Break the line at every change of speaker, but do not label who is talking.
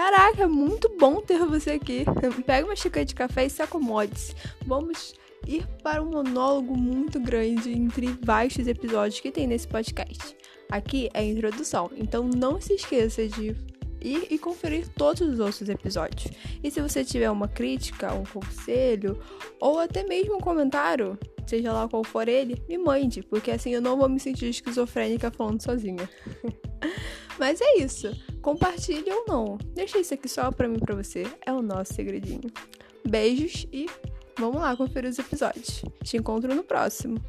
Caraca, é muito bom ter você aqui. Pega uma xícara de café e se acomode-se. Vamos ir para um monólogo muito grande entre vastos episódios que tem nesse podcast. Aqui é a introdução, então não se esqueça de ir e conferir todos os outros episódios. E se você tiver uma crítica, um conselho ou até mesmo um comentário, seja lá qual for ele, me mande, porque assim eu não vou me sentir esquizofrênica falando sozinha. Mas é isso. Compartilhe ou não. Deixa isso aqui só pra mim e pra você. É o nosso segredinho. Beijos e vamos lá conferir os episódios. Te encontro no próximo.